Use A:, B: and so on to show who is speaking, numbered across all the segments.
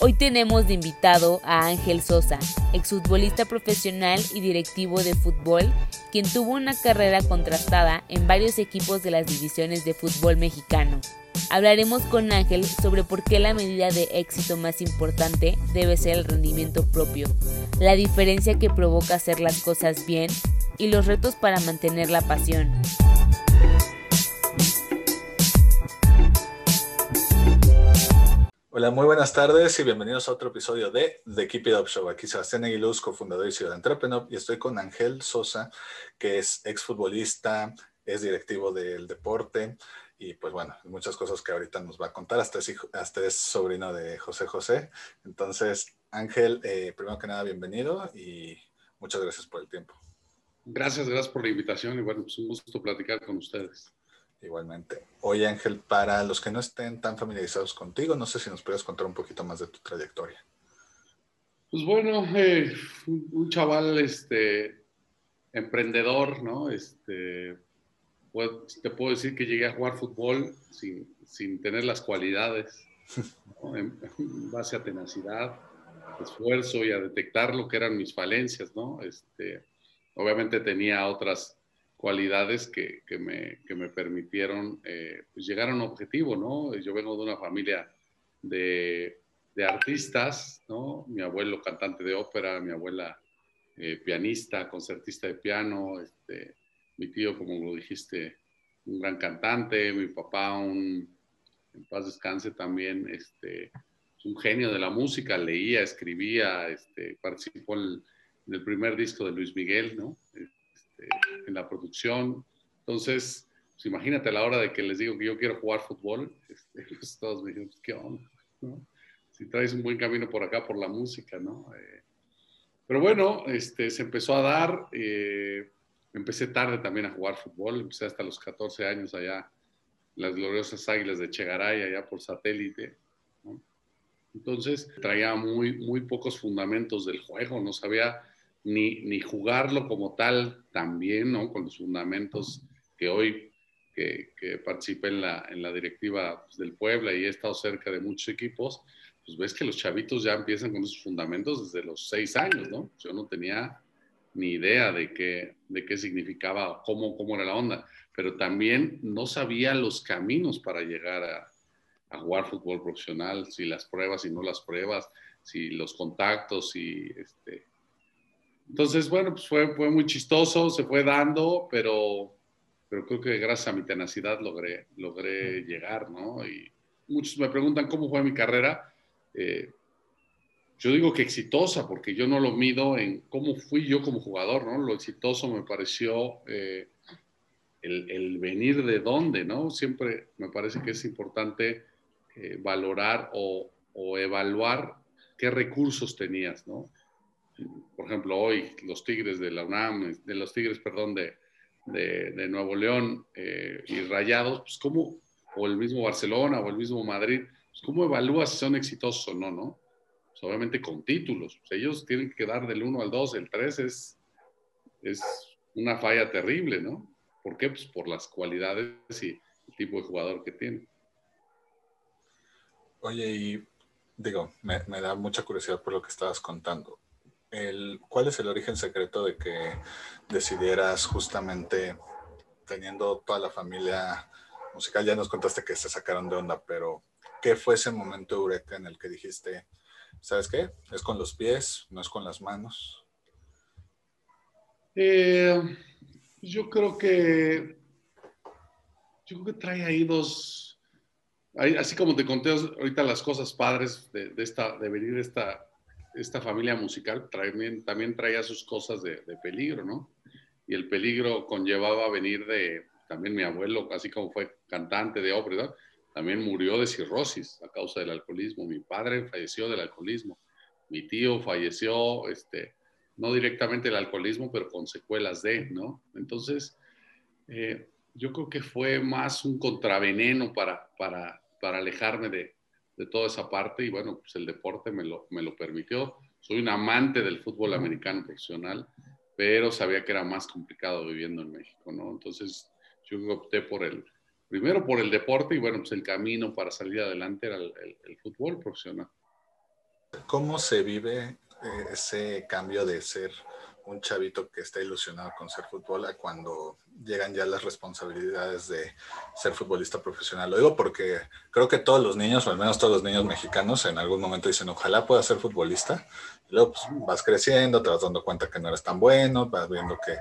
A: Hoy tenemos de invitado a Ángel Sosa, exfutbolista profesional y directivo de fútbol, quien tuvo una carrera contrastada en varios equipos de las divisiones de fútbol mexicano. Hablaremos con Ángel sobre por qué la medida de éxito más importante debe ser el rendimiento propio, la diferencia que provoca hacer las cosas bien y los retos para mantener la pasión.
B: Hola, muy buenas tardes y bienvenidos a otro episodio de The Keep It Up Show. Aquí Sebastián Aguiluz, cofundador y Ciudad Entrepreneur, y estoy con Ángel Sosa, que es exfutbolista, es directivo del deporte y pues bueno, muchas cosas que ahorita nos va a contar. Hasta es, sobrino de José José. Entonces, Ángel, eh, primero que nada, bienvenido y muchas gracias por el tiempo.
C: Gracias, gracias por la invitación y bueno, pues un gusto platicar con ustedes.
B: Igualmente. Oye Ángel, para los que no estén tan familiarizados contigo, no sé si nos puedes contar un poquito más de tu trayectoria.
C: Pues bueno, eh, un, chaval este, emprendedor, ¿no? Este, te puedo decir que llegué a jugar fútbol sin, sin tener las cualidades, en, base a tenacidad, esfuerzo y a detectar lo que eran mis falencias, ¿no? Este, obviamente tenía otras cualidades que, que, me, que me, permitieron eh, pues llegar a un objetivo, ¿no? Yo vengo de una familia de, de artistas, ¿no? Mi abuelo cantante de ópera, mi abuela eh, pianista, concertista de piano, este, mi tío, como lo dijiste, un gran cantante, mi papá, un, en paz descanse también, este, un genio de la música, leía, escribía, este, participó en el primer disco de Luis Miguel, ¿no? En la producción. Entonces, pues imagínate a la hora de que les digo que yo quiero jugar fútbol, este, pues todos me dijeron, pues, ¿qué onda? Si traes un buen camino por acá, por la música, ¿no? Eh, pero bueno, este, se empezó a dar, eh, empecé tarde también a jugar fútbol, empecé hasta los 14 años allá, las gloriosas águilas de Chegaray, allá por satélite, Entonces traía muy, muy pocos fundamentos del juego, no sabía ni, ni jugarlo como tal también, ¿no? Con los fundamentos que hoy que, que participé en la, en la directiva pues, del Puebla y he estado cerca de muchos equipos, pues ves que los chavitos ya empiezan con esos fundamentos desde los seis años, ¿no? Yo no tenía ni idea de qué, de qué significaba, cómo, cómo era la onda, pero también no sabía los caminos para llegar a, a jugar fútbol profesional, si las pruebas y no las pruebas, si los contactos, y este, entonces, bueno, pues fue, muy chistoso, se fue dando, pero, pero creo que gracias a mi tenacidad logré, logré llegar, ¿no? Y muchos me preguntan cómo fue mi carrera. Eh, yo digo que exitosa, porque yo no lo mido en cómo fui yo como jugador, ¿no? Lo exitoso me pareció eh, el, el, venir de dónde, ¿no? Siempre me parece que es importante eh, valorar o, o evaluar qué recursos tenías, ¿no? Por ejemplo, hoy los Tigres de la UNAM, de los Tigres, perdón, de, Nuevo León eh, y Rayados, pues cómo, o el mismo Barcelona o el mismo Madrid, pues cómo evalúas si son exitosos o no, ¿no? Pues obviamente con títulos, pues ellos tienen que dar del 1 al 2, el 3 es, es una falla terrible, ¿no? ¿Por qué? Pues por las cualidades y el tipo de jugador que tiene.
B: Oye, y digo, me da mucha curiosidad por lo que estabas contando ¿cuál es el origen secreto de que decidieras justamente teniendo toda la familia musical? Ya nos contaste que se sacaron de onda, pero ¿qué fue ese momento eureka en el que dijiste, ¿sabes qué? Es con los pies, no es con las manos.
C: Eh, yo creo que yo creo que trae ahí dos, así como te conté ahorita las cosas padres de, esta, de venir esta, esta familia musical, también, traía sus cosas de, de, peligro, ¿no? Y el peligro conllevaba venir de, también mi abuelo, así como fue cantante de ópera, también murió de cirrosis a causa del alcoholismo. Mi padre falleció del alcoholismo. Mi tío falleció, este, no directamente del alcoholismo, pero con secuelas de, ¿no? Entonces, eh, yo creo que fue más un contraveneno para, para, para alejarme de, de, toda esa parte y bueno, pues el deporte me lo, me lo permitió. Soy un amante del fútbol americano profesional, pero sabía que era más complicado viviendo en México, ¿no? Entonces yo opté por el, primero por el deporte y bueno, pues el camino para salir adelante era el, el fútbol profesional.
B: ¿Cómo se vive eh, ese cambio de ser un chavito que está ilusionado con ser fútbol a cuando llegan ya las responsabilidades de ser futbolista profesional. Lo digo porque creo que todos los niños, o al menos todos los niños mexicanos, en algún momento dicen, ojalá pueda ser futbolista. Y luego pues, vas creciendo, te vas dando cuenta que no eres tan bueno, vas viendo que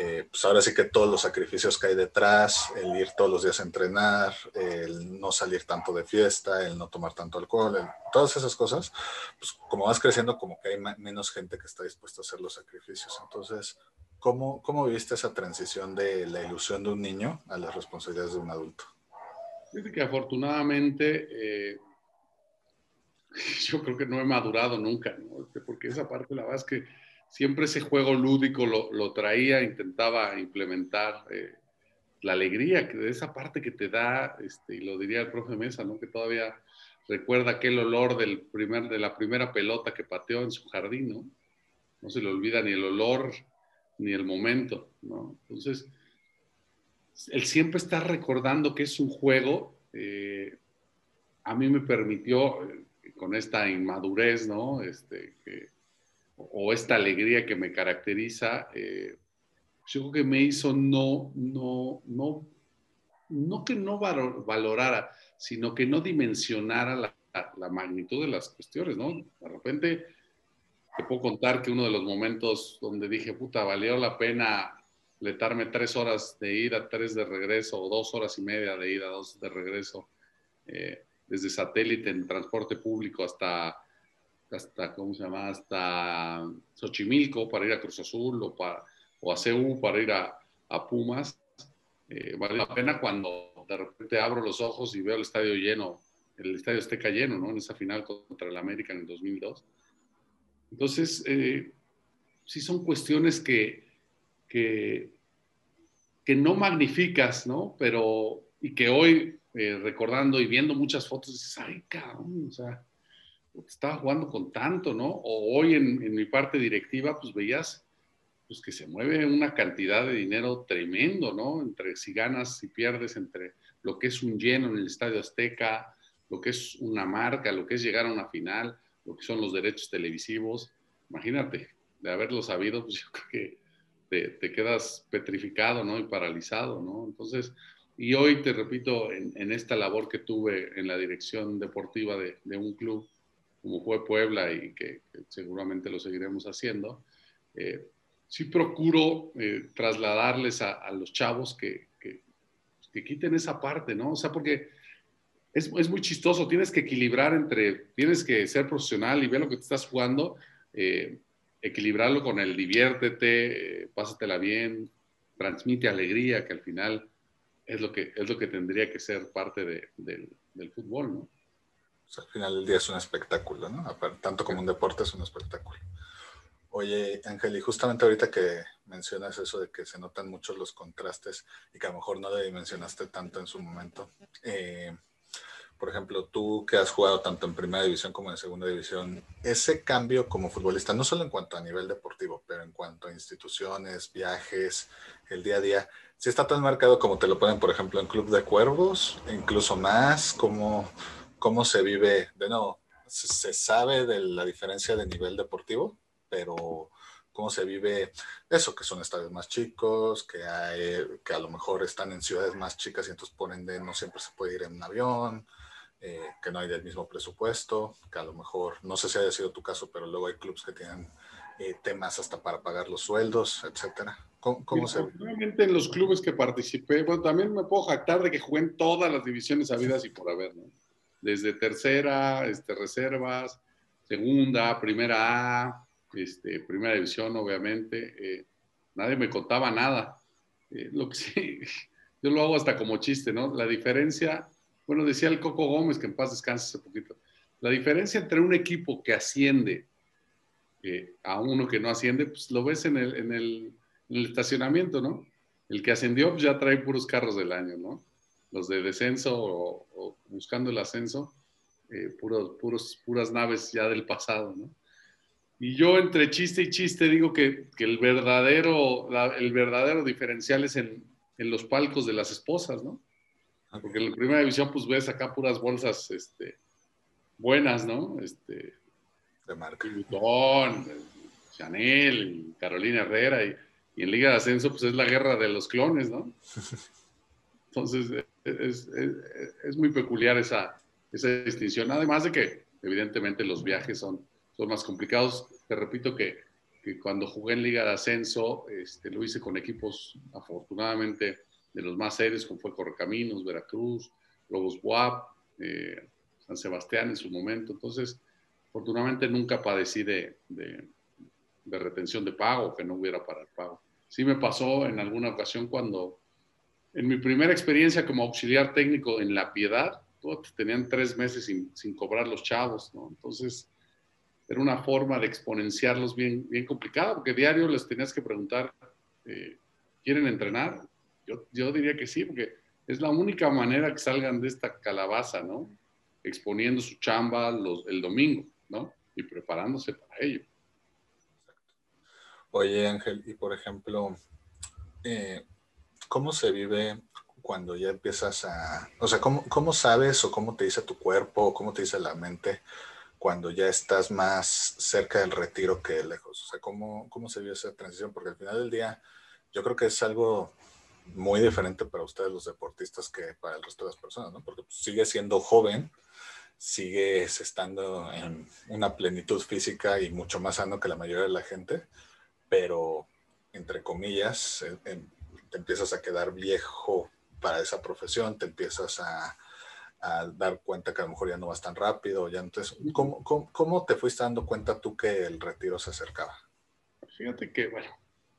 B: eh, pues ahora sí que todos los sacrificios que hay detrás, el ir todos los días a entrenar, el no salir tanto de fiesta, el no tomar tanto alcohol, todas esas cosas, pues como vas creciendo como que hay menos gente que está dispuesta a hacer los sacrificios. Entonces, ¿cómo, cómo viviste esa transición de la ilusión de un niño a las responsabilidades de un adulto?
C: Fíjate que afortunadamente eh, yo creo que no he madurado nunca, este, porque esa parte la verdad es que siempre ese juego lúdico lo, traía, intentaba implementar eh, la alegría que de esa parte que te da, este, y lo diría el profe Mesa, ¿no? que todavía recuerda aquel olor del primer, de la primera pelota que pateó en su jardín, ¿no? No se le olvida ni el olor ni el momento, ¿no? Entonces, el siempre está recordando que es un juego, eh, a mí me permitió, eh, con esta inmadurez, ¿no? Este, que, o esta alegría que me caracteriza, eh, yo creo que me hizo no, no, no, no que no valorara, sino que no dimensionara la, la, magnitud de las cuestiones, ¿no? De repente te puedo contar que uno de los momentos donde dije, puta, valió la pena letarme tres horas de ida, tres de regreso, o dos horas y media de ida, dos de regreso, eh, desde satélite en transporte público hasta hasta, ¿cómo se llama? Hasta Xochimilco para ir a Cruz Azul o, para, o a CEU para ir a, a Pumas. Eh, vale la pena cuando de repente abro los ojos y veo el estadio lleno, el estadio Azteca lleno, ¿no? En esa final contra el América en el 2002. Entonces, eh, sí son cuestiones que, que, que, no magnificas, ¿no? Pero, y que hoy, eh, recordando y viendo muchas fotos, dices, ay, cabrón, o sea, estaba jugando con tanto, ¿no? O hoy en, mi parte directiva, pues veías pues que se mueve una cantidad de dinero tremendo, ¿no? Entre si ganas, y pierdes, entre lo que es un lleno en el Estadio Azteca, lo que es una marca, lo que es llegar a una final, lo que son los derechos televisivos. Imagínate, de haberlo sabido, pues yo creo que te, quedas petrificado, ¿no? Y paralizado, ¿no? Entonces, y hoy te repito, en, esta labor que tuve en la dirección deportiva de, de un club, como fue Puebla y que, seguramente lo seguiremos haciendo, eh, sí procuro eh, trasladarles a, los chavos que, que, quiten esa parte, ¿no? O sea, porque es, es, muy chistoso, tienes que equilibrar entre, tienes que ser profesional y ver lo que te estás jugando, eh, equilibrarlo con el diviértete, pásatela bien, transmite alegría, que al final es lo que, es lo que tendría que ser parte de, del, del fútbol, ¿no?
B: Al final del día es un espectáculo, ¿no? Tanto como un deporte es un espectáculo. Oye, Ángel, y justamente ahorita que mencionas eso de que se notan muchos los contrastes y que a lo mejor no le mencionaste tanto en su momento. Eh, por ejemplo, tú que has jugado tanto en primera división como en segunda división, ese cambio como futbolista, no solo en cuanto a nivel deportivo, pero en cuanto a instituciones, viajes, el día a día, si está tan marcado como te lo ponen, por ejemplo, en Club de Cuervos, incluso más, como cómo se vive, de nuevo, se, sabe de la diferencia de nivel deportivo, pero cómo se vive eso, que son estadios más chicos, que, hay, que a lo mejor están en ciudades más chicas y entonces ponen de no siempre se puede ir en un avión, eh, que no hay del mismo presupuesto, que a lo mejor, no sé si haya sido tu caso, pero luego hay clubes que tienen eh, temas hasta para pagar los sueldos, etcétera. ¿Cómo, se ve?
C: Realmente en los clubes que participé, bueno, también me puedo jactar de que jugué en todas las divisiones habidas y por haber, ¿no? Desde tercera, este, reservas, segunda, primera A, este, primera división, obviamente. Eh, nadie me contaba nada. Eh, lo que sí, yo lo hago hasta como chiste, ¿no? La diferencia, bueno, decía el Coco Gómez, que en paz descanse hace poquito, la diferencia entre un equipo que asciende eh, a uno que no asciende, pues lo ves en el, en el, en el estacionamiento, ¿no? El que ascendió pues, ya trae puros carros del año, ¿no? Los de descenso o, buscando el ascenso, eh, puros, puros, puras naves ya del pasado, ¿no? Y yo entre chiste y chiste digo que, que el, verdadero, el verdadero diferencial es en, en, los palcos de las esposas, ¿no? Porque en la primera división pues ves acá puras bolsas este, buenas, ¿no? Este,
B: de marca.
C: Chanel, Carolina Herrera y, en Liga de Ascenso pues es la guerra de los clones, ¿no? Entonces es, es, muy peculiar esa, esa distinción, además de que evidentemente los viajes son son más complicados. Te repito que, que cuando jugué en Liga de Ascenso, este, lo hice con equipos afortunadamente de los más serios, como fue Correcaminos, Veracruz, Lobos Buap, eh, San Sebastián en su momento. Entonces, afortunadamente nunca padecí de, de, de, retención de pago, que no hubiera para el pago. Sí me pasó en alguna ocasión cuando, en mi primera experiencia como auxiliar técnico en La Piedad, tenían tres meses sin, cobrar los chavos, ¿no? Entonces, era una forma de exponenciarlos bien, bien complicada, porque diario les tenías que preguntar, eh, ¿quieren entrenar? Yo, diría que sí, porque es la única manera que salgan de esta calabaza, ¿no? Exponiendo su chamba el domingo, ¿no? Y preparándose para ello.
B: Oye, Ángel, y por ejemplo, eh, ¿cómo se vive cuando ya empiezas a, o sea, ¿cómo, ¿cómo, sabes o cómo te dice tu cuerpo o cómo te dice la mente cuando ya estás más cerca del retiro que lejos? O sea, ¿cómo, cómo se vio esa transición? Porque al final del día yo creo que es algo muy diferente para ustedes los deportistas que para el resto de las personas, ¿no? Porque pues, sigue siendo joven, sigues estando en una plenitud física y mucho más sano que la mayoría de la gente, pero entre comillas, eh, te empiezas a quedar viejo para esa profesión, te empiezas a, dar cuenta que a lo mejor ya no vas tan rápido. Ya entonces, ¿cómo, te fuiste dando cuenta tú que el retiro se acercaba?
C: Fíjate que, bueno,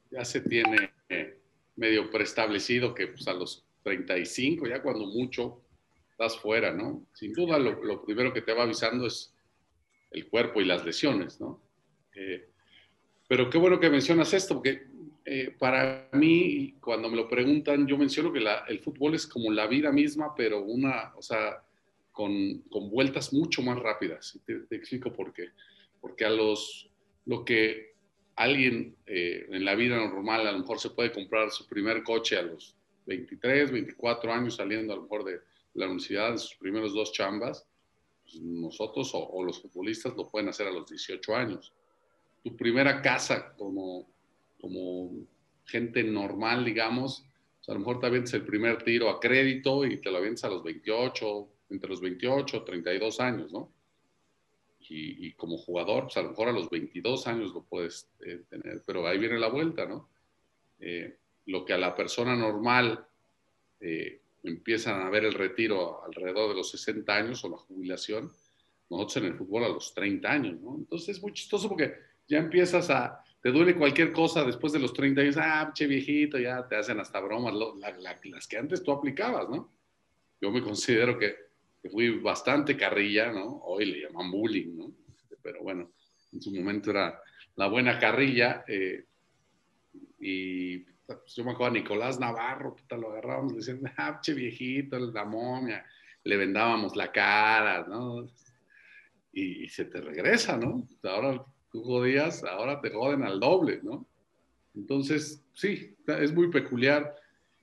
C: ya se tiene eh, medio preestablecido que pues, a los 35, ya cuando mucho, estás fuera, ¿no? Sin duda, lo, lo primero que te va avisando es el cuerpo y las lesiones, ¿no? Eh, pero qué bueno que mencionas esto, porque eh, para mí, cuando me lo preguntan, yo menciono que el fútbol es como la vida misma, pero una, o sea, con, con vueltas mucho más rápidas. Te, te, explico por qué. Porque a los, lo que alguien eh, en la vida normal a lo mejor se puede comprar su primer coche a los 23, 24 años saliendo a lo mejor de la universidad, sus primeros dos chambas, pues nosotros o, o los futbolistas lo pueden hacer a los 18 años. Tu primera casa como como gente normal, digamos, a lo mejor te avientas el primer tiro a crédito y te lo avientas a los 28, entre los 28 32 años, ¿no? Y, como jugador, pues a lo mejor a los 22 años lo puedes eh, tener, pero ahí viene la vuelta, ¿no? Eh, lo que a la persona normal eh, empiezan a ver el retiro alrededor de los 60 años o la jubilación, nosotros en el fútbol a los 30 años, ¿no? Entonces es muy chistoso porque ya empiezas a, te duele cualquier cosa después de los 30 años, ah, che viejito, ya te hacen hasta bromas, las que antes tú aplicabas, ¿no? Yo me considero que, fui bastante carrilla, ¿no? Hoy le llaman bullying, ¿no? Pero bueno, en su momento era la buena carrilla. Eh, y pues, yo me acuerdo a Nicolás Navarro, puta, lo agarrábamos, le decían, ah, che viejito, la momia, le vendábamos la cara, ¿no? Y, y se te regresa, ¿no? Ahora tú jodías, ahora te joden al doble, ¿no? Entonces, sí, es muy peculiar.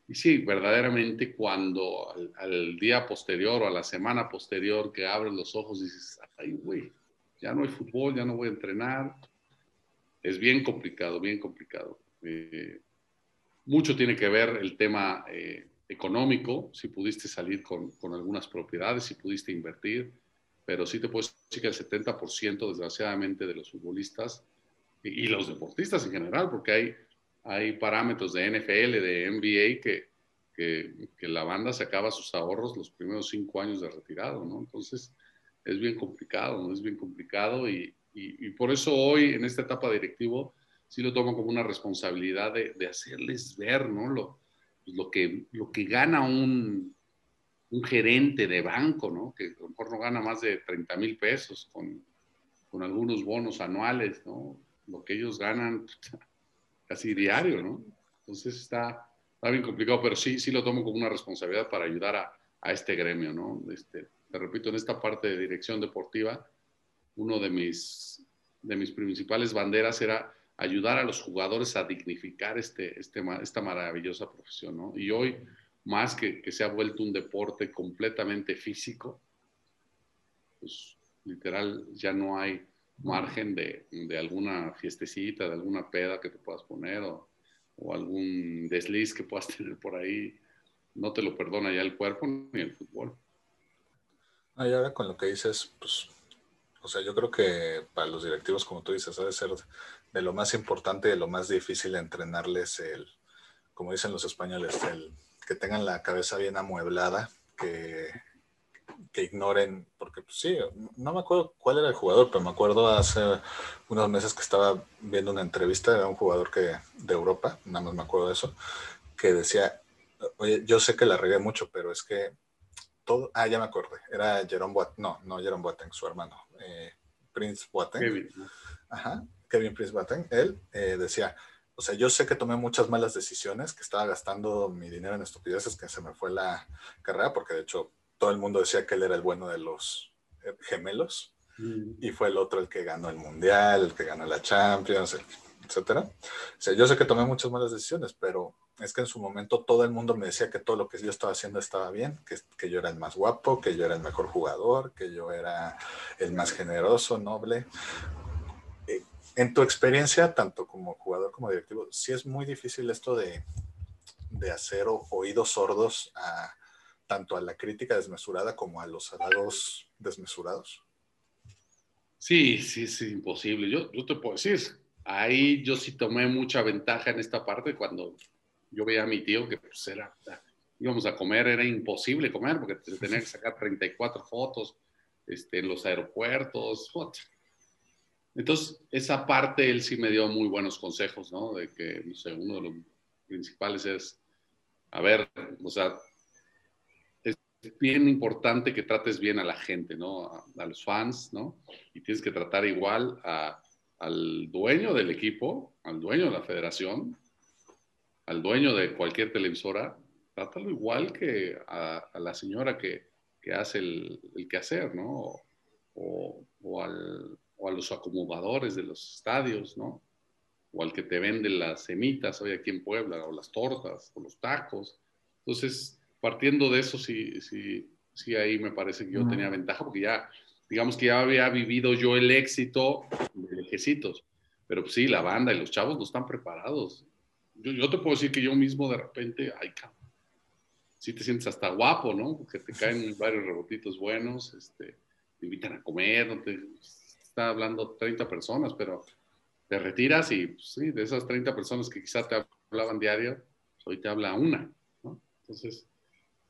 C: Y sí, verdaderamente cuando al, día posterior o a la semana posterior que abres los ojos dices, ay, güey, ya no hay fútbol, ya no voy a entrenar. Es bien complicado, bien complicado. Eh, mucho tiene que ver el tema eh, económico, si pudiste salir con, con algunas propiedades, si pudiste invertir pero sí te puedo decir que el 70% desgraciadamente de los futbolistas y, los deportistas en general, porque hay, hay parámetros de NFL, de NBA, que, que, que, la banda sacaba sus ahorros los primeros cinco años de retirado, ¿no? Entonces, es bien complicado, ¿no? Es bien complicado y, y, y por eso hoy, en esta etapa directivo, sí lo tomo como una responsabilidad de, de hacerles ver, ¿no? Lo, lo, que, lo que gana un, un gerente de banco, ¿no? Que a lo mejor no gana más de 30 mil pesos con, con, algunos bonos anuales, ¿no? Lo que ellos ganan casi diario, ¿no? Entonces está, está bien complicado, pero sí, sí lo tomo como una responsabilidad para ayudar a, a este gremio, ¿no? Este, te repito, en esta parte de dirección deportiva, uno de mis, de mis principales banderas era ayudar a los jugadores a dignificar este, este, esta maravillosa profesión, ¿no? Y hoy más que, que se ha vuelto un deporte completamente físico, pues literal ya no hay margen de, de, alguna fiestecita, de alguna peda que te puedas poner o, o, algún desliz que puedas tener por ahí. No te lo perdona ya el cuerpo ni el fútbol.
B: Ah, y ahora con lo que dices, pues, o sea, yo creo que para los directivos, como tú dices, ha de ser de lo más importante, de lo más difícil entrenarles el, como dicen los españoles, el que tengan la cabeza bien amueblada, que, que ignoren, porque pues, sí, no me acuerdo cuál era el jugador, pero me acuerdo hace unos meses que estaba viendo una entrevista, de un jugador que, de Europa, nada más me acuerdo de eso, que decía, oye, yo sé que la regué mucho, pero es que todo, ah, ya me acordé, era Jerome Boateng, no, no Jerome Boateng, su hermano, eh, Prince Boateng. Kevin. Ajá, Kevin Prince Boateng, él eh, decía, o sea, yo sé que tomé muchas malas decisiones, que estaba gastando mi dinero en estupideces, que se me fue la carrera, porque de hecho todo el mundo decía que él era el bueno de los eh, gemelos, mm. y fue el otro el que ganó el Mundial, el que ganó la Champions, etcétera. O sea, yo sé que tomé muchas malas decisiones, pero es que en su momento todo el mundo me decía que todo lo que yo estaba haciendo estaba bien, que, que yo era el más guapo, que yo era el mejor jugador, que yo era el más generoso, noble en tu experiencia, tanto como jugador como directivo, sí es muy difícil esto de, de hacer oídos sordos a, tanto a la crítica desmesurada como a los halagos desmesurados.
C: Sí, sí, es imposible. Yo, yo te puedo decir, ahí yo sí tomé mucha ventaja en esta parte cuando yo veía a mi tío que pues era, íbamos a comer, era imposible comer porque tenía que sacar 34 fotos este, en los aeropuertos. Entonces, esa parte él sí me dio muy buenos consejos, ¿no? De que, no sé, uno de los principales es, a ver, o sea, es bien importante que trates bien a la gente, ¿no? A, los fans, ¿no? Y tienes que tratar igual al dueño del equipo, al dueño de la federación, al dueño de cualquier televisora, trátalo igual que a, la señora que, que hace el, quehacer, ¿no? O al o a los acomodadores de los estadios, ¿no? O al que te vende las semitas hoy aquí en Puebla, o las tortas, o los tacos. Entonces, partiendo de eso, sí, sí, sí ahí me parece que yo tenía ventaja, porque ya, digamos que ya había vivido yo el éxito de lejecitos. Pero pues, sí, la banda y los chavos no están preparados. Yo, yo te puedo decir que yo mismo de repente, ay, cabrón, sí te sientes hasta guapo, ¿no? Porque te caen varios rebotitos buenos, este, te invitan a comer, no te, está hablando 30 personas, pero te retiras y pues, sí, de esas 30 personas que quizás te hablaban diario, pues, hoy te habla una, ¿no? Entonces,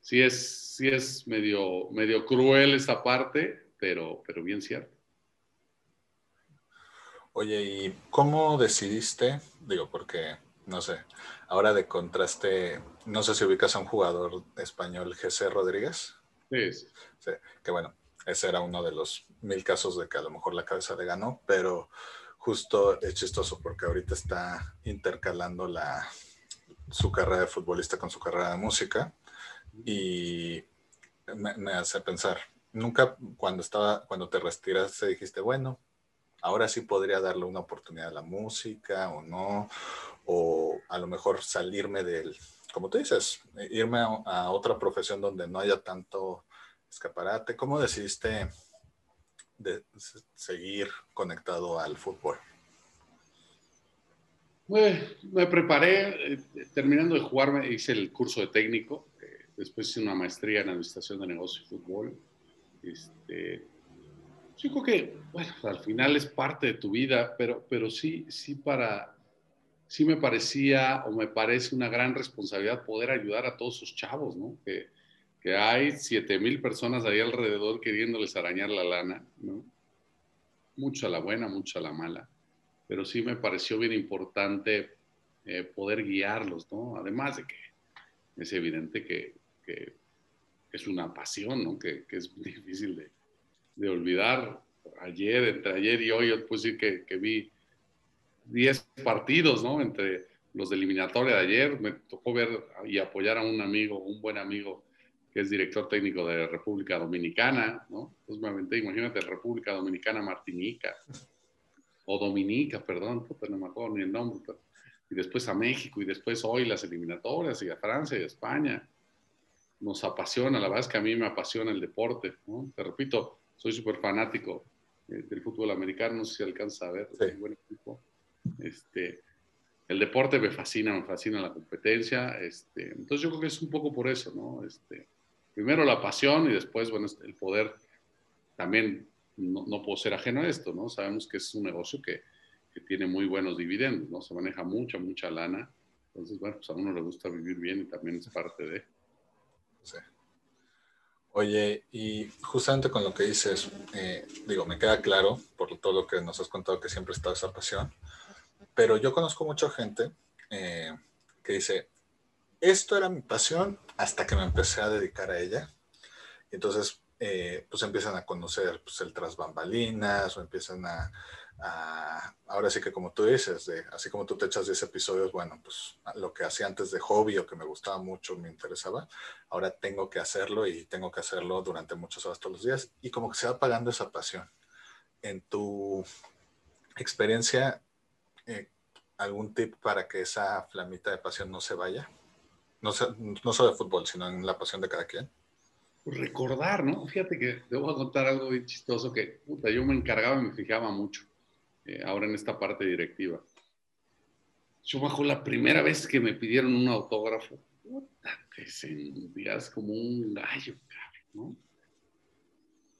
C: sí es, sí es medio, medio cruel esa parte, pero, pero bien cierto.
B: Oye, ¿y cómo decidiste? Digo, porque, no sé, ahora de contraste, no sé si ubicas a un jugador español, José Rodríguez.
C: Sí.
B: sí. Que bueno, ese era uno de los mil casos de que a lo mejor la cabeza le ganó, pero justo es chistoso porque ahorita está intercalando la, su carrera de futbolista con su carrera de música y me, hace pensar, nunca cuando estaba, cuando te retiraste dijiste, bueno, ahora sí podría darle una oportunidad a la música o no, o a lo mejor salirme del, como tú dices, irme a otra profesión donde no haya tanto escaparate. ¿Cómo decidiste de seguir conectado al fútbol?
C: me preparé, eh, terminando de jugar, hice el curso de técnico, eh, después hice una maestría en administración de negocios y fútbol. Este, que, bueno, al final es parte de tu vida, pero, pero sí, sí para, sí me parecía o me parece una gran responsabilidad poder ayudar a todos esos chavos, ¿no? Que hay 7 mil personas ahí alrededor queriéndoles arañar la lana, ¿no? Mucha la buena, mucha la mala, pero sí me pareció bien importante eh, poder guiarlos, ¿no? Además de que es evidente que, que es una pasión, ¿no? Que, que es difícil de, de, olvidar. Ayer, entre ayer y hoy, yo puedo decir que, que vi 10 partidos, ¿no? Entre los de eliminatoria de ayer, me tocó ver y apoyar a un amigo, un buen amigo que es director técnico de República Dominicana, ¿no? Entonces me aventé, imagínate, República Dominicana Martinica, o Dominica, perdón, no me acuerdo ni el nombre, y después a México, y después hoy las eliminatorias, y a Francia y a España. Nos apasiona, la verdad es que a mí me apasiona el deporte, ¿no? Te repito, soy súper fanático eh, del fútbol americano, no sé si alcanza a ver,
B: Sí.
C: buen equipo. Este, el deporte me fascina, me fascina la competencia. Este, entonces yo creo que es un poco por eso, ¿no? Este, primero la pasión y después, bueno, el poder también, no, no puedo ser ajeno a esto, ¿no? Sabemos que es un negocio que, que, tiene muy buenos dividendos, ¿no? Se maneja mucha, mucha lana. Entonces, bueno, pues a uno le gusta vivir bien y también es parte de...
B: Sí. Oye, y justamente con lo que dices, eh, digo, me queda claro por todo lo que nos has contado que siempre está esa pasión, pero yo conozco mucha gente eh, que dice, esto era mi pasión hasta que me empecé a dedicar a ella. Entonces, eh, pues empiezan a conocer pues, el tras bambalinas o empiezan a, a, ahora sí que como tú dices, de, así como tú te echas 10 episodios, bueno, pues lo que hacía antes de hobby o que me gustaba mucho, me interesaba, ahora tengo que hacerlo y tengo que hacerlo durante muchas horas todos los días y como que se va apagando esa pasión. En tu experiencia, eh, ¿algún tip para que esa flamita de pasión no se vaya? No, no solo de fútbol, sino en la pasión de cada quien.
C: Recordar, ¿no? Fíjate que te voy a contar algo bien chistoso que puta, yo me encargaba y me fijaba mucho eh, ahora en esta parte directiva. Yo bajo la primera vez que me pidieron un autógrafo, puta, te sentías como un gallo, ¿no?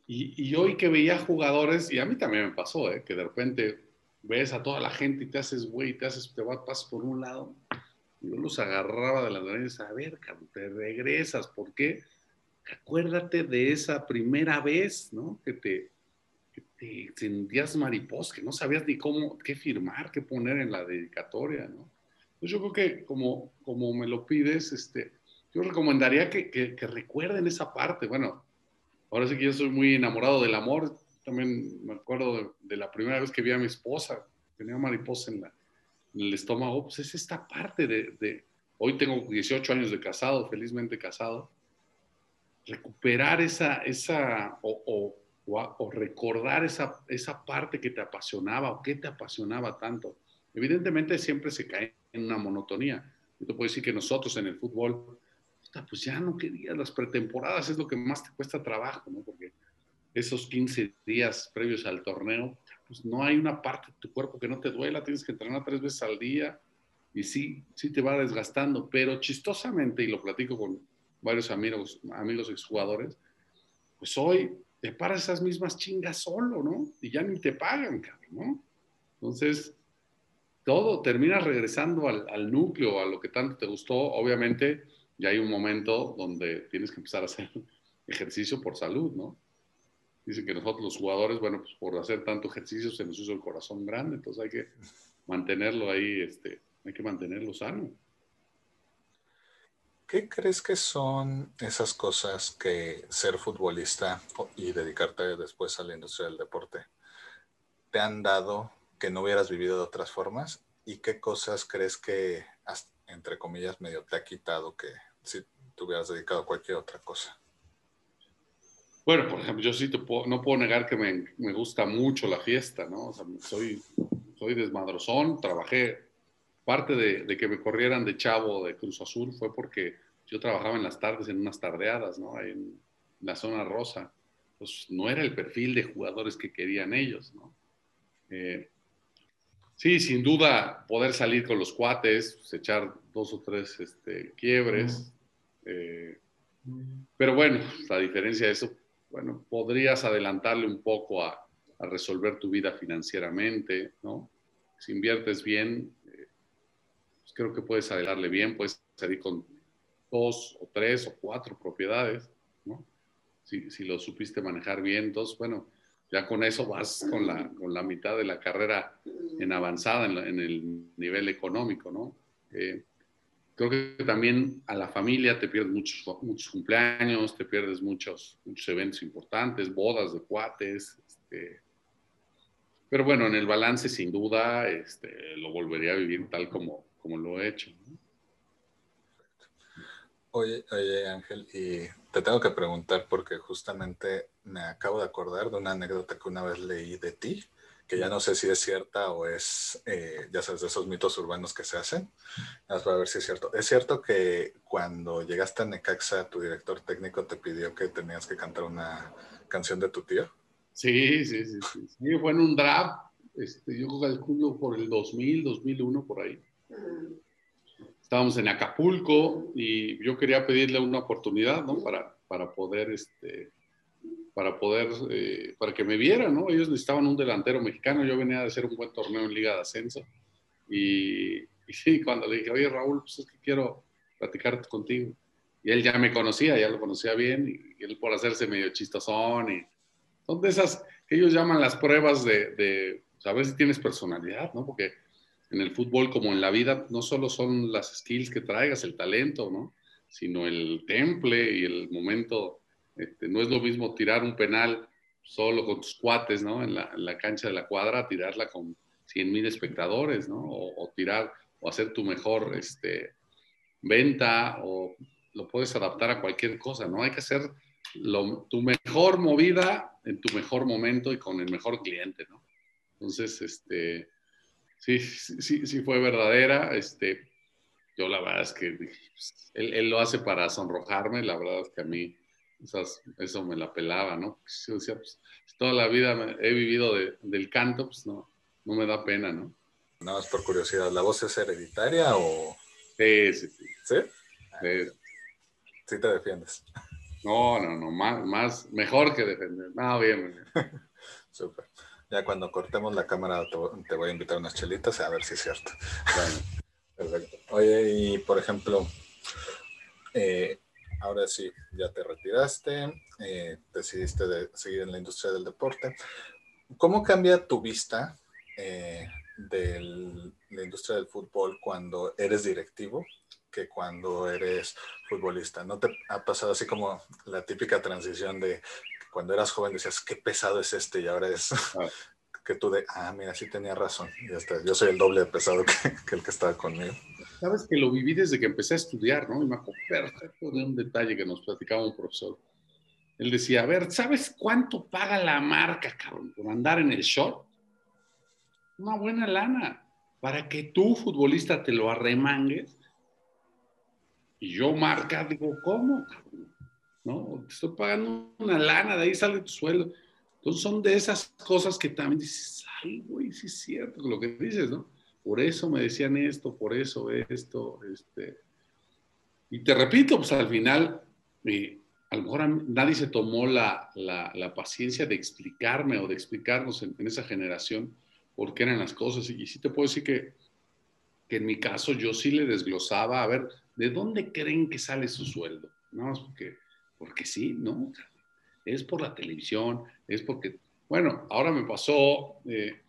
C: Y, y, hoy que veía jugadores, y a mí también me pasó, ¿eh? que de repente ves a toda la gente y te haces, güey, te haces, te vas, por un lado, yo los agarraba de las narices, a ver, cabrón, te regresas, ¿por qué? Acuérdate de esa primera vez, ¿no? Que te, te sentías mariposa, que no sabías ni cómo, qué firmar, qué poner en la dedicatoria, ¿no? Pues yo creo que como, como me lo pides, este, yo recomendaría que, que, que recuerden esa parte. Bueno, ahora sí que yo soy muy enamorado del amor. También me acuerdo de, de la primera vez que vi a mi esposa, tenía mariposa en, la, el estómago, pues es esta parte de, de, hoy tengo 18 años de casado, felizmente casado, recuperar esa, esa o, o recordar esa, esa parte que te apasionaba o que te apasionaba tanto. Evidentemente siempre se cae en una monotonía. Yo te puedo decir que nosotros en el fútbol, pues ya no querías, las pretemporadas es lo que más te cuesta trabajo, ¿no? Porque esos 15 días previos al torneo, pues no hay una parte de tu cuerpo que no te duela, tienes que entrenar tres veces al día y sí, sí te va desgastando, pero chistosamente, y lo platico con varios amigos, amigos exjugadores, pues hoy te paras esas mismas chingas solo, ¿no? Y ya ni te pagan, ¿no? Entonces, todo termina regresando al, al, núcleo, a lo que tanto te gustó. Obviamente, ya hay un momento donde tienes que empezar a hacer ejercicio por salud, ¿no? Dicen que nosotros los jugadores, bueno, pues por hacer tanto ejercicio se nos hizo el corazón grande, entonces hay que mantenerlo ahí, este, hay que mantenerlo sano.
B: ¿Qué crees que son esas cosas que ser futbolista y dedicarte después a la industria del deporte te han dado que no hubieras vivido de otras formas? ¿Y qué cosas crees que, entre comillas, medio te ha quitado que si te hubieras dedicado a cualquier otra cosa?
C: Bueno, por ejemplo, yo sí te puedo, no puedo negar que me, me, gusta mucho la fiesta, ¿no? O sea, soy, soy desmadrozón, trabajé, parte de, de, que me corrieran de chavo de Cruz Azul fue porque yo trabajaba en las tardes en unas tardeadas, ¿no? Ahí en la zona rosa. Pues no era el perfil de jugadores que querían ellos, ¿no? Eh, sí, sin duda, poder salir con los cuates, pues, echar dos o tres este, quiebres. Eh, pero bueno, a diferencia de eso, bueno, podrías adelantarle un poco a, resolver tu vida financieramente, ¿no? Si inviertes bien, eh, pues creo que puedes darle bien, puedes salir con dos o tres o cuatro propiedades, ¿no? Si, lo supiste manejar bien, entonces, bueno, ya con eso vas con la, la mitad de la carrera en avanzada en, el nivel económico, ¿no? Eh, creo que también a la familia te pierdes muchos, muchos cumpleaños, te pierdes muchos, muchos eventos importantes, bodas de cuates. Este, pero bueno, en el balance sin duda este, lo volvería a vivir tal como, como lo he hecho.
B: Oye, oye Ángel, y te tengo que preguntar porque justamente me acabo de acordar de una anécdota que una vez leí de ti que ya no sé si es cierta o es, eh, ya sabes, de esos mitos urbanos que se hacen. Vamos a ver si es cierto. ¿Es cierto que cuando llegaste a Necaxa, tu director técnico te pidió que tenías que cantar una canción de tu tío?
C: Sí, sí, sí. sí. fue en un draft, este, yo calculo por el 2000, 2001, por ahí. Estábamos en Acapulco y yo quería pedirle una oportunidad, ¿no? Para, para poder, este, para poder, eh, para que me vieran, ¿no? Ellos necesitaban un delantero mexicano, yo venía de hacer un buen torneo en Liga de Ascenso y, y cuando le dije, oye Raúl, pues es que quiero platicar contigo. Y él ya me conocía, ya lo conocía bien, y, él por hacerse medio chistosón, y son de esas que ellos llaman las pruebas de, de saber si tienes personalidad, ¿no? Porque en el fútbol, como en la vida, no solo son las skills que traigas, el talento, ¿no? Sino el temple y el momento este, no es lo mismo tirar un penal solo con tus cuates, ¿no? En la, cancha de la cuadra, tirarla con 100 mil espectadores, ¿no? O, tirar o hacer tu mejor este, venta o lo puedes adaptar a cualquier cosa, ¿no? Hay que hacer tu mejor movida en tu mejor momento y con el mejor cliente, ¿no? Entonces, este, sí, sí, sí fue verdadera. Este, yo la verdad es que pues, él, él, lo hace para sonrojarme, la verdad es que a mí eso me la pelaba, ¿no? Yo decía, pues, toda la vida he vivido del canto, pues no, no me da pena, ¿no?
B: Nada más por curiosidad, ¿la voz es hereditaria o...?
C: Sí, sí, sí.
B: ¿Sí? Sí, te defiendes.
C: No, no, no, más, más mejor que defender. No, bien,
B: bien. Súper. Ya cuando cortemos la cámara te, voy a invitar unas chelitas a ver si es cierto. Bueno. Perfecto. Oye, y por ejemplo, eh, ahora sí, ya te retiraste, eh, decidiste de seguir en la industria del deporte. ¿Cómo cambia tu vista eh, de la industria del fútbol cuando eres directivo que cuando eres futbolista? ¿No te ha pasado así como la típica transición de cuando eras joven decías, qué pesado es este y ahora es ah. que tú de, ah, mira, sí tenía razón, ya está, yo soy el doble de pesado que el que estaba conmigo.
C: Sabes que lo viví desde que empecé a estudiar, ¿no? Y me acuerdo perfecto de un detalle que nos platicaba un profesor. Él decía, a ver, ¿sabes cuánto paga la marca, cabrón, por andar en el short? Una buena lana. Para que tú, futbolista, te lo arremangues. Y yo, marca, digo, ¿cómo, ¿No? Te estoy pagando una lana, de ahí sale tu sueldo. Entonces son de esas cosas que también dices, ay, güey, sí es cierto lo que dices, ¿no? Por eso me decían esto, por eso esto, este. Y te repito, pues al final, eh, a lo mejor nadie se tomó la, paciencia de explicarme o de explicarnos en, esa generación por qué eran las cosas. Y, sí te puedo decir que, que, en mi caso yo sí le desglosaba, a ver, ¿de dónde creen que sale su sueldo? No, porque, porque sí, ¿no? Es por la televisión, es porque, bueno, ahora me pasó, eh,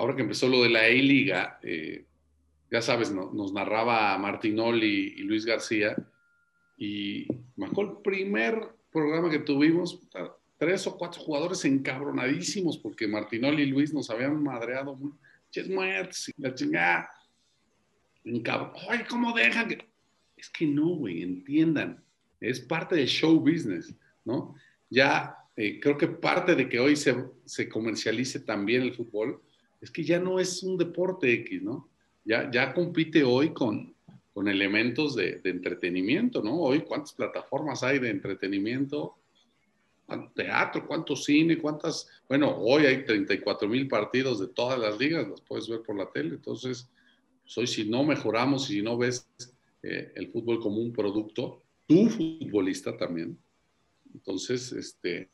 C: ahora que empezó lo de la E-Liga, eh, ya sabes, nos narraba Martinoli y Luis García, y me el primer programa que tuvimos, tres o cuatro jugadores encabronadísimos porque Martinoli y Luis nos habían madreado muchas muertes y la chingada. Oye, ¿cómo dejan que.? Es que no, güey, entiendan. Es parte del show business, ¿no? Ya eh, creo que parte de que hoy se comercialice también el fútbol es que ya no es un deporte X, ¿no? Ya, ya compite hoy con, con elementos de, entretenimiento, ¿no? Hoy, ¿cuántas plataformas hay de entretenimiento? ¿Cuánto teatro? ¿Cuánto cine? ¿Cuántas? Bueno, hoy hay 34 mil partidos de todas las ligas, los puedes ver por la tele. Entonces, pues hoy si no mejoramos y si no ves eh, el fútbol como un producto, tú futbolista también, entonces, este,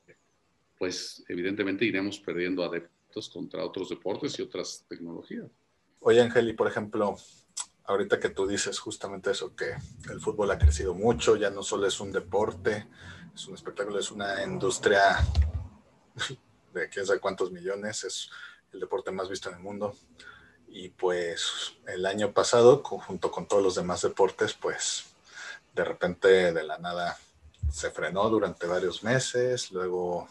C: pues evidentemente iremos perdiendo adeptos contra otros deportes y otras tecnologías.
B: Oye, Angeli, por ejemplo, ahorita que tú dices justamente eso, que el fútbol ha crecido mucho, ya no solo es un deporte, es un espectáculo, es una industria de quién sabe cuántos millones, es el deporte más visto en el mundo. Y pues el año pasado, junto con todos los demás deportes, pues de repente de la nada se frenó durante varios meses, luego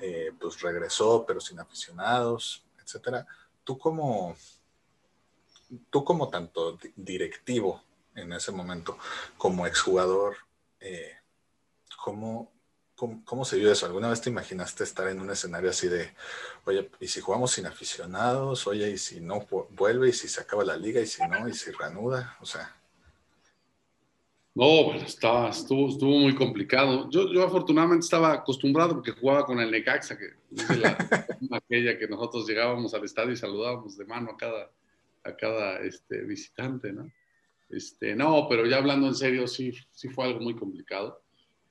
B: eh, pues regresó, pero sin aficionados, etcétera. Tú como, tú como tanto directivo en ese momento, como exjugador, eh, ¿cómo, cómo, se vio eso? ¿Alguna vez te imaginaste estar en un escenario así de, oye, ¿y si jugamos sin aficionados? Oye, ¿y si no vuelve? ¿Y si se acaba la liga? ¿Y si no? ¿Y si reanuda? O sea...
C: No, bueno, estaba, estuvo, estuvo muy complicado. Yo, yo afortunadamente estaba acostumbrado porque jugaba con el Necaxa, que es la, aquella que nosotros llegábamos al estadio y saludábamos de mano a cada, a cada este, visitante, ¿no? Este, no, pero ya hablando en serio, sí, sí fue algo muy complicado.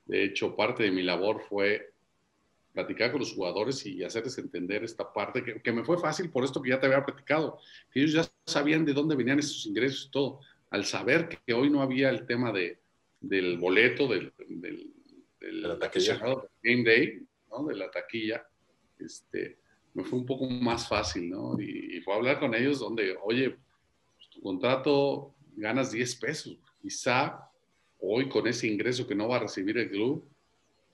C: De hecho, parte de mi labor fue platicar con los jugadores y hacerles entender esta parte, que, que me fue fácil por esto que ya te había platicado, que ellos ya sabían de dónde venían esos ingresos y todo al saber que hoy no había el tema de, del boleto, del, del, del Game Day, ¿no? de la taquilla, este, me fue un poco más fácil, ¿no? Y, fue a hablar con ellos donde, oye, pues, tu contrato ganas 10 pesos, quizá hoy con ese ingreso que no va a recibir el club,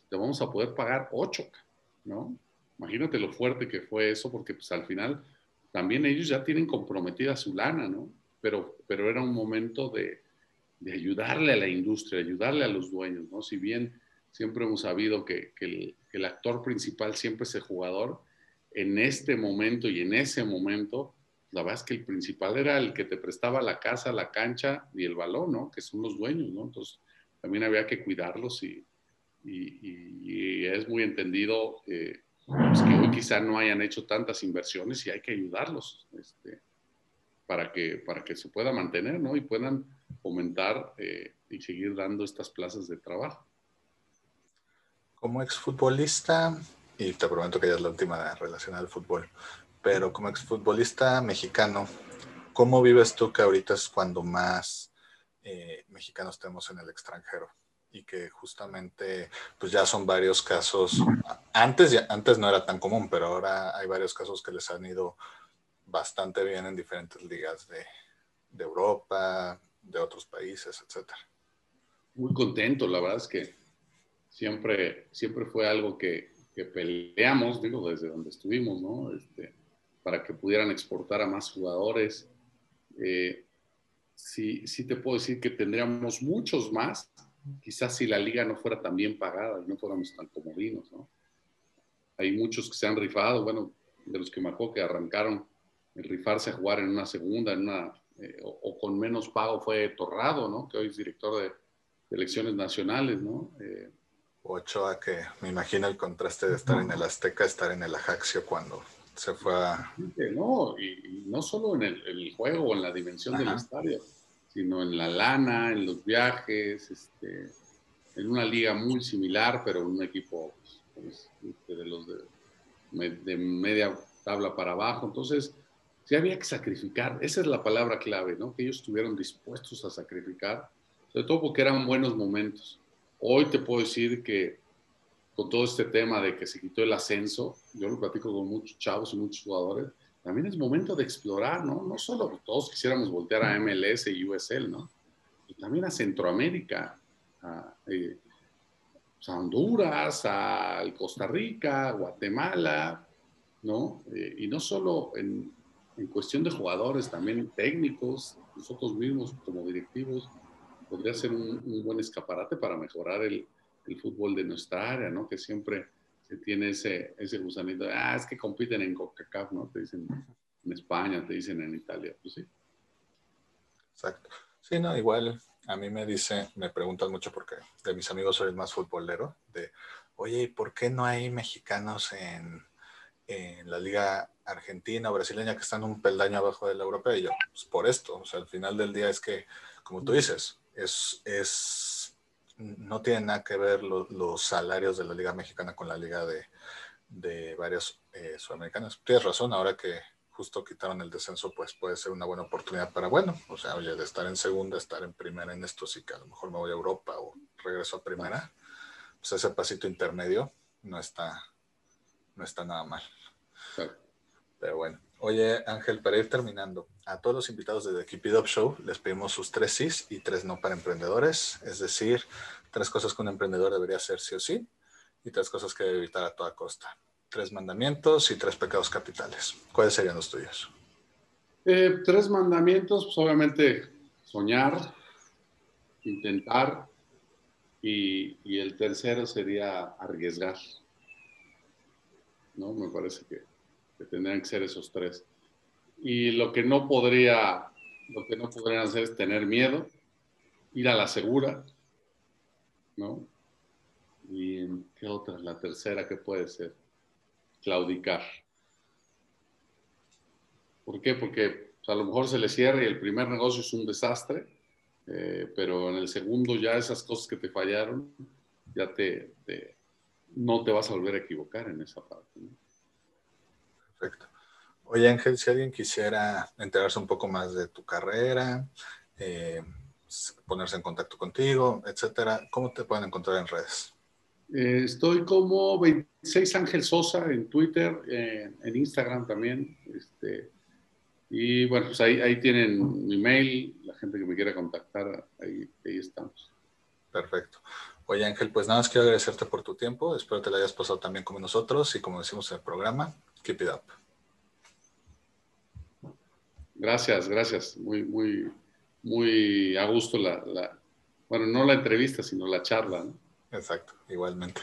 C: te vamos a poder pagar 8, ¿no? Imagínate lo fuerte que fue eso, porque pues al final también ellos ya tienen comprometida su lana, ¿no? Pero, pero era un momento de, ayudarle a la industria, ayudarle a los dueños, ¿no? Si bien siempre hemos sabido que, el, actor principal siempre es el jugador, en este momento y en ese momento, la verdad es que el principal era el que te prestaba la casa, la cancha y el balón, ¿no? Que son los dueños, ¿no? Entonces, también había que cuidarlos y es muy entendido eh, pues que hoy quizá no hayan hecho tantas inversiones y hay que ayudarlos. Este, para que, para que se pueda mantener, ¿no? Y puedan fomentar eh, y seguir dando estas plazas de trabajo.
B: Como exfutbolista, y te prometo que ya es la última relacionada al fútbol, pero como exfutbolista mexicano, ¿cómo vives tú que ahorita es cuando más eh, mexicanos tenemos en el extranjero? Y que justamente, pues ya son varios casos, antes, ya, antes no era tan común, pero ahora hay varios casos que les han ido bastante bien en diferentes ligas de, de Europa, de otros países, etc.
C: Muy contento, la verdad es que siempre, siempre fue algo que, que peleamos, digo, desde donde estuvimos, ¿no? Este, para que pudieran exportar a más jugadores. Eh, sí, sí te puedo decir que tendríamos muchos más, quizás si la liga no fuera tan bien pagada y no fuéramos tan comodinos, ¿no? Hay muchos que se han rifado, bueno, de los que me acuerdo que arrancaron rifarse a jugar en una segunda, en una, eh, o, con menos pago fue Torrado, ¿no? Que hoy es director de, elecciones nacionales, ¿no? Eh,
B: Ochoa, que me imagino el contraste de estar en el Azteca, estar en el Ajaxio cuando se fue a...
C: No, y, no solo en el, juego o en la dimensión del estadio, sino en la lana, en los viajes, este, en una liga muy similar, pero en un equipo pues, pues, de los de, de media tabla para abajo. Entonces, sí había que sacrificar. Esa es la palabra clave, ¿no? Que ellos estuvieron dispuestos a sacrificar, sobre todo porque eran buenos momentos. Hoy te puedo decir que con todo este tema de que se quitó el ascenso, yo lo platico con muchos chavos y muchos jugadores, también es momento de explorar, ¿no? No solo todos quisiéramos voltear a MLS y USL, ¿no? Y también a Centroamérica, a, eh, pues Honduras, a Costa Rica, Guatemala, ¿no? Eh, y no solo en, en cuestión de jugadores, también técnicos, nosotros mismos como directivos, podría ser un, buen escaparate para mejorar el, fútbol de nuestra área, ¿no? Que siempre se tiene ese, ese gusanito de, ah, es que compiten en CONCACAF, ¿no? Te dicen en España, te dicen en Italia, pues sí.
B: Exacto. Sí, no, igual a mí me dice, me preguntan mucho porque de mis amigos soy el más futbolero, de, oye, ¿por qué no hay mexicanos en, en la liga argentina o brasileña que están un peldaño abajo de la europea. Y yo, pues por esto, o sea, al final del día es que, como tú dices, es, es no tiene nada que ver los salarios de la liga mexicana con la liga de, de varios eh, sudamericanos. Tienes razón, ahora que justo quitaron el descenso, pues puede ser una buena oportunidad para, bueno, o sea, oye, de estar en segunda, estar en primera en esto, sí que a lo mejor me voy a Europa o regreso a primera, pues ese pasito intermedio no está, no está nada mal. Pero bueno, oye Ángel, para ir terminando, a todos los invitados de The Keep It Up Show les pedimos sus tres sís y tres no para emprendedores, es decir, tres cosas que un emprendedor debería hacer sí o sí y tres cosas que debe evitar a toda costa tres mandamientos y tres pecados capitales. ¿Cuáles serían los tuyos?
C: Eh, tres mandamientos, pues obviamente soñar, intentar y, el tercero sería arriesgar. ¿No? Me parece que, tendrían que ser esos tres. Y lo que no podría, lo que no podrían hacer es tener miedo, ir a la segura, ¿no? ¿Y qué otra? La tercera, ¿qué puede ser? claudicar. ¿Por qué? Porque pues, a lo mejor se le cierra y el primer negocio es un desastre, eh, pero en el segundo ya esas cosas que te fallaron, ya te, no te vas a volver a equivocar en esa parte.
B: Perfecto. Oye Ángel, si alguien quisiera enterarse un poco más de tu carrera, eh, ponerse en contacto contigo, etcétera, ¿cómo te pueden encontrar en redes?
C: Eh, estoy como 26 Ángel Sosa en Twitter, en Instagram también. Este, y bueno, pues ahí, ahí tienen mi mail, la gente que me quiera contactar, ahí, ahí estamos.
B: Perfecto. Oye Ángel, pues nada más quiero agradecerte por tu tiempo. Espero te la hayas pasado también como nosotros y como decimos en el programa, keep it up.
C: Gracias, gracias. Muy, muy, muy a gusto la, la bueno, no la entrevista, sino la charla. ¿no?
B: Exacto, igualmente.